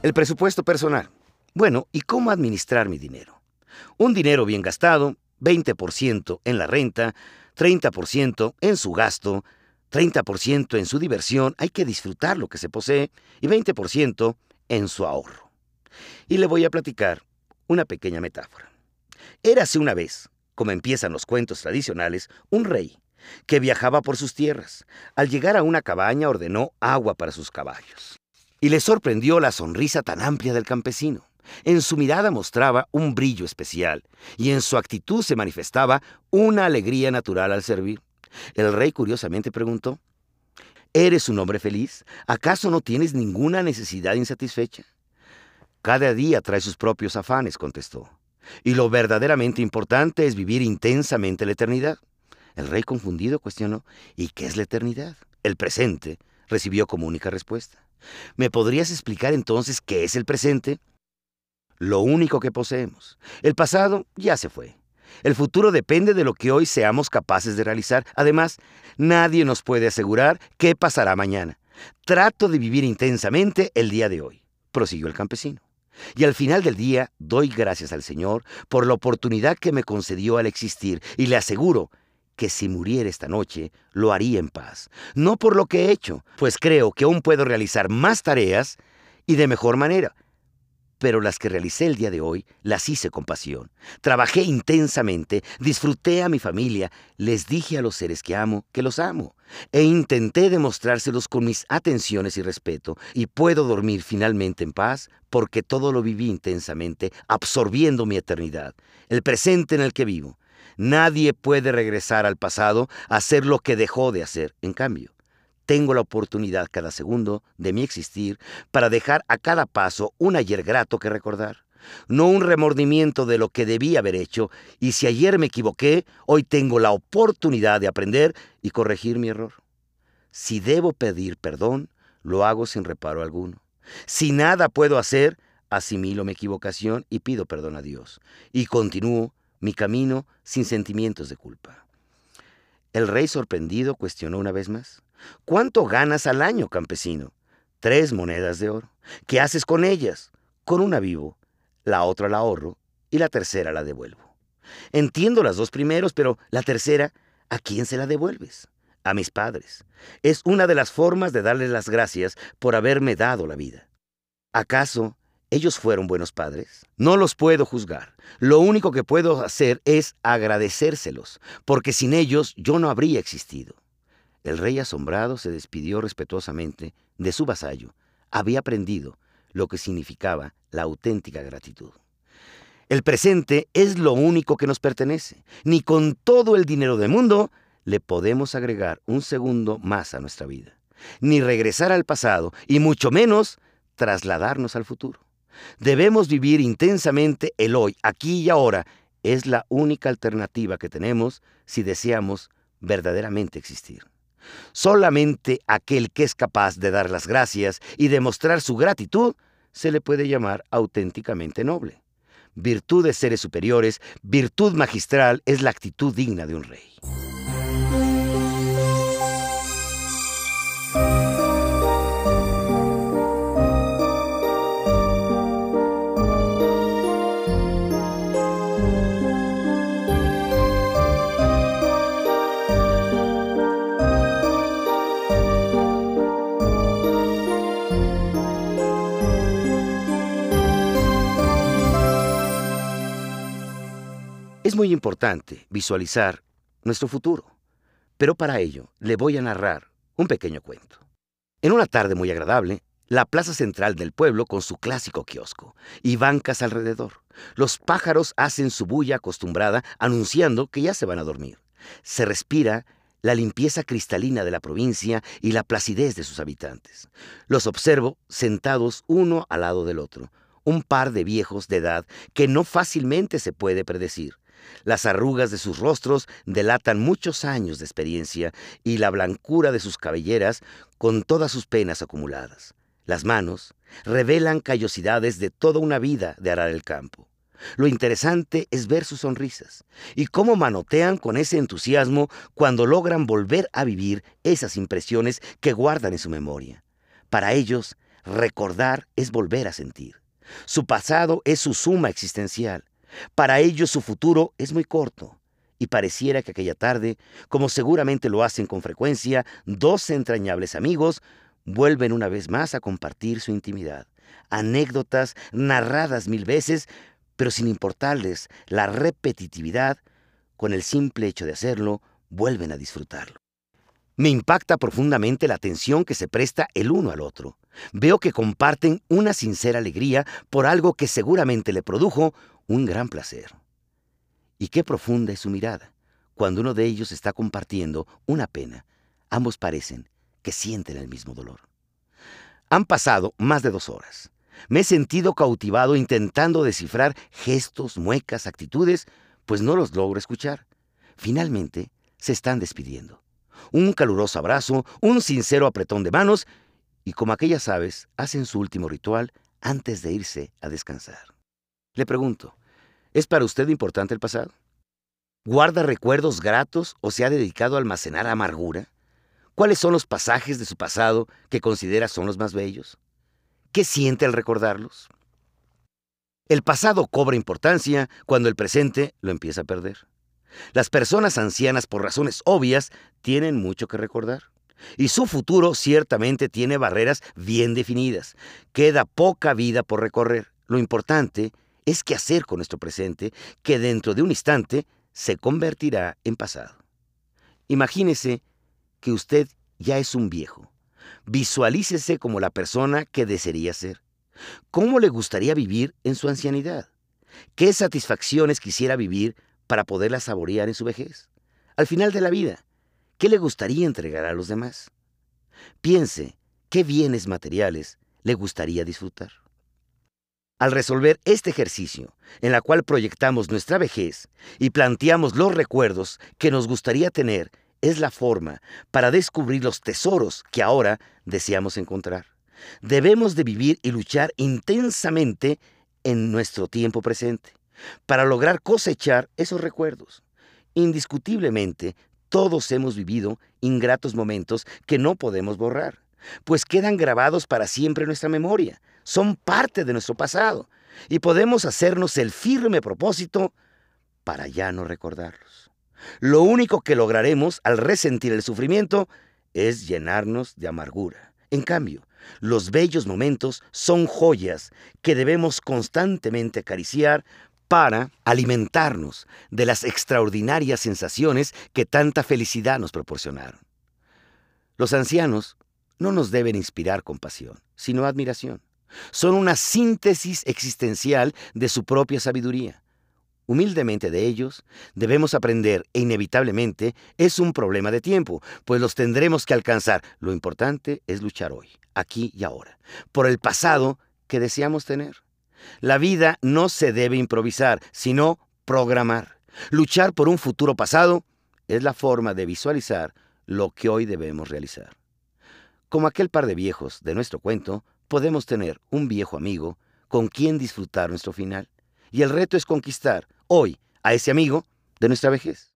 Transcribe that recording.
El presupuesto personal. Bueno, ¿y cómo administrar mi dinero? Un dinero bien gastado, 20% en la renta, 30% en su gasto, 30% en su diversión, hay que disfrutar lo que se posee, y 20% en su ahorro. Y le voy a platicar una pequeña metáfora. Érase una vez, como empiezan los cuentos tradicionales, un rey que viajaba por sus tierras. Al llegar a una cabaña ordenó agua para sus caballos. Y le sorprendió la sonrisa tan amplia del campesino. En su mirada mostraba un brillo especial y en su actitud se manifestaba una alegría natural al servir. El rey curiosamente preguntó, ¿Eres un hombre feliz? ¿Acaso no tienes ninguna necesidad insatisfecha? Cada día trae sus propios afanes, contestó. Y lo verdaderamente importante es vivir intensamente la eternidad. El rey confundido cuestionó, ¿y qué es la eternidad? El presente recibió como única respuesta. ¿Me podrías explicar entonces qué es el presente? Lo único que poseemos. El pasado ya se fue. El futuro depende de lo que hoy seamos capaces de realizar. Además, nadie nos puede asegurar qué pasará mañana. Trato de vivir intensamente el día de hoy, prosiguió el campesino. Y al final del día doy gracias al Señor por la oportunidad que me concedió al existir y le aseguro que si muriera esta noche lo haría en paz, no por lo que he hecho, pues creo que aún puedo realizar más tareas y de mejor manera, pero las que realicé el día de hoy las hice con pasión. Trabajé intensamente, disfruté a mi familia, les dije a los seres que amo que los amo, e intenté demostrárselos con mis atenciones y respeto, y puedo dormir finalmente en paz porque todo lo viví intensamente, absorbiendo mi eternidad, el presente en el que vivo. Nadie puede regresar al pasado a hacer lo que dejó de hacer, en cambio. Tengo la oportunidad cada segundo de mi existir para dejar a cada paso un ayer grato que recordar, no un remordimiento de lo que debí haber hecho, y si ayer me equivoqué, hoy tengo la oportunidad de aprender y corregir mi error. Si debo pedir perdón, lo hago sin reparo alguno. Si nada puedo hacer, asimilo mi equivocación y pido perdón a Dios, y continúo mi camino sin sentimientos de culpa. El rey sorprendido cuestionó una vez más. ¿Cuánto ganas al año, campesino? Tres monedas de oro. ¿Qué haces con ellas? Con una vivo, la otra la ahorro y la tercera la devuelvo. Entiendo las dos primeros, pero la tercera, ¿a quién se la devuelves? A mis padres. Es una de las formas de darles las gracias por haberme dado la vida. ¿Acaso ellos fueron buenos padres? No los puedo juzgar. Lo único que puedo hacer es agradecérselos, porque sin ellos yo no habría existido. El rey asombrado se despidió respetuosamente de su vasallo. Había aprendido lo que significaba la auténtica gratitud. El presente es lo único que nos pertenece. Ni con todo el dinero del mundo le podemos agregar un segundo más a nuestra vida. Ni regresar al pasado, y mucho menos trasladarnos al futuro. Debemos vivir intensamente el hoy, aquí y ahora. Es la única alternativa que tenemos si deseamos verdaderamente existir. Solamente aquel que es capaz de dar las gracias y demostrar su gratitud se le puede llamar auténticamente noble. Virtud de seres superiores, virtud magistral es la actitud digna de un rey. Es muy importante visualizar nuestro futuro, pero para ello le voy a narrar un pequeño cuento. En una tarde muy agradable, la plaza central del pueblo con su clásico kiosco y bancas alrededor. Los pájaros hacen su bulla acostumbrada anunciando que ya se van a dormir. Se respira la limpieza cristalina de la provincia y la placidez de sus habitantes. Los observo sentados uno al lado del otro, un par de viejos de edad que no fácilmente se puede predecir. Las arrugas de sus rostros delatan muchos años de experiencia y la blancura de sus cabelleras con todas sus penas acumuladas. Las manos revelan callosidades de toda una vida de arar el campo. Lo interesante es ver sus sonrisas y cómo manotean con ese entusiasmo cuando logran volver a vivir esas impresiones que guardan en su memoria. Para ellos, Recordar es volver a sentir. Su pasado es su suma existencial. Para ellos su futuro es muy corto. Y pareciera que aquella tarde, como seguramente lo hacen con frecuencia, dos entrañables amigos vuelven una vez más a compartir su intimidad. Anécdotas narradas mil veces, pero sin importarles la repetitividad, con el simple hecho de hacerlo, vuelven a disfrutarlo. Me impacta profundamente la atención que se presta el uno al otro. Veo que comparten una sincera alegría por algo que seguramente le produjo un gran placer. Y qué profunda es su mirada. Cuando uno de ellos está compartiendo una pena, ambos parecen que sienten el mismo dolor. Han pasado más de dos horas. Me he sentido cautivado intentando descifrar gestos, muecas, actitudes, pues no los logro escuchar. Finalmente, se están despidiendo un caluroso abrazo, un sincero apretón de manos y como aquellas aves hacen su último ritual antes de irse a descansar. Le pregunto, ¿es para usted importante el pasado? ¿Guarda recuerdos gratos o se ha dedicado a almacenar amargura? ¿Cuáles son los pasajes de su pasado que considera son los más bellos? ¿Qué siente al recordarlos? El pasado cobra importancia cuando el presente lo empieza a perder. Las personas ancianas, por razones obvias, tienen mucho que recordar. Y su futuro ciertamente tiene barreras bien definidas. Queda poca vida por recorrer. Lo importante es qué hacer con nuestro presente, que dentro de un instante se convertirá en pasado. Imagínese que usted ya es un viejo. Visualícese como la persona que desearía ser. ¿Cómo le gustaría vivir en su ancianidad? ¿Qué satisfacciones quisiera vivir para poderla saborear en su vejez. Al final de la vida, ¿qué le gustaría entregar a los demás? Piense qué bienes materiales le gustaría disfrutar. Al resolver este ejercicio, en la cual proyectamos nuestra vejez y planteamos los recuerdos que nos gustaría tener, es la forma para descubrir los tesoros que ahora deseamos encontrar. Debemos de vivir y luchar intensamente en nuestro tiempo presente para lograr cosechar esos recuerdos. Indiscutiblemente, todos hemos vivido ingratos momentos que no podemos borrar, pues quedan grabados para siempre en nuestra memoria, son parte de nuestro pasado, y podemos hacernos el firme propósito para ya no recordarlos. Lo único que lograremos al resentir el sufrimiento es llenarnos de amargura. En cambio, los bellos momentos son joyas que debemos constantemente acariciar para alimentarnos de las extraordinarias sensaciones que tanta felicidad nos proporcionaron. Los ancianos no nos deben inspirar compasión, sino admiración. Son una síntesis existencial de su propia sabiduría. Humildemente de ellos debemos aprender e inevitablemente es un problema de tiempo, pues los tendremos que alcanzar. Lo importante es luchar hoy, aquí y ahora, por el pasado que deseamos tener. La vida no se debe improvisar, sino programar. Luchar por un futuro pasado es la forma de visualizar lo que hoy debemos realizar. Como aquel par de viejos de nuestro cuento, podemos tener un viejo amigo con quien disfrutar nuestro final. Y el reto es conquistar hoy a ese amigo de nuestra vejez.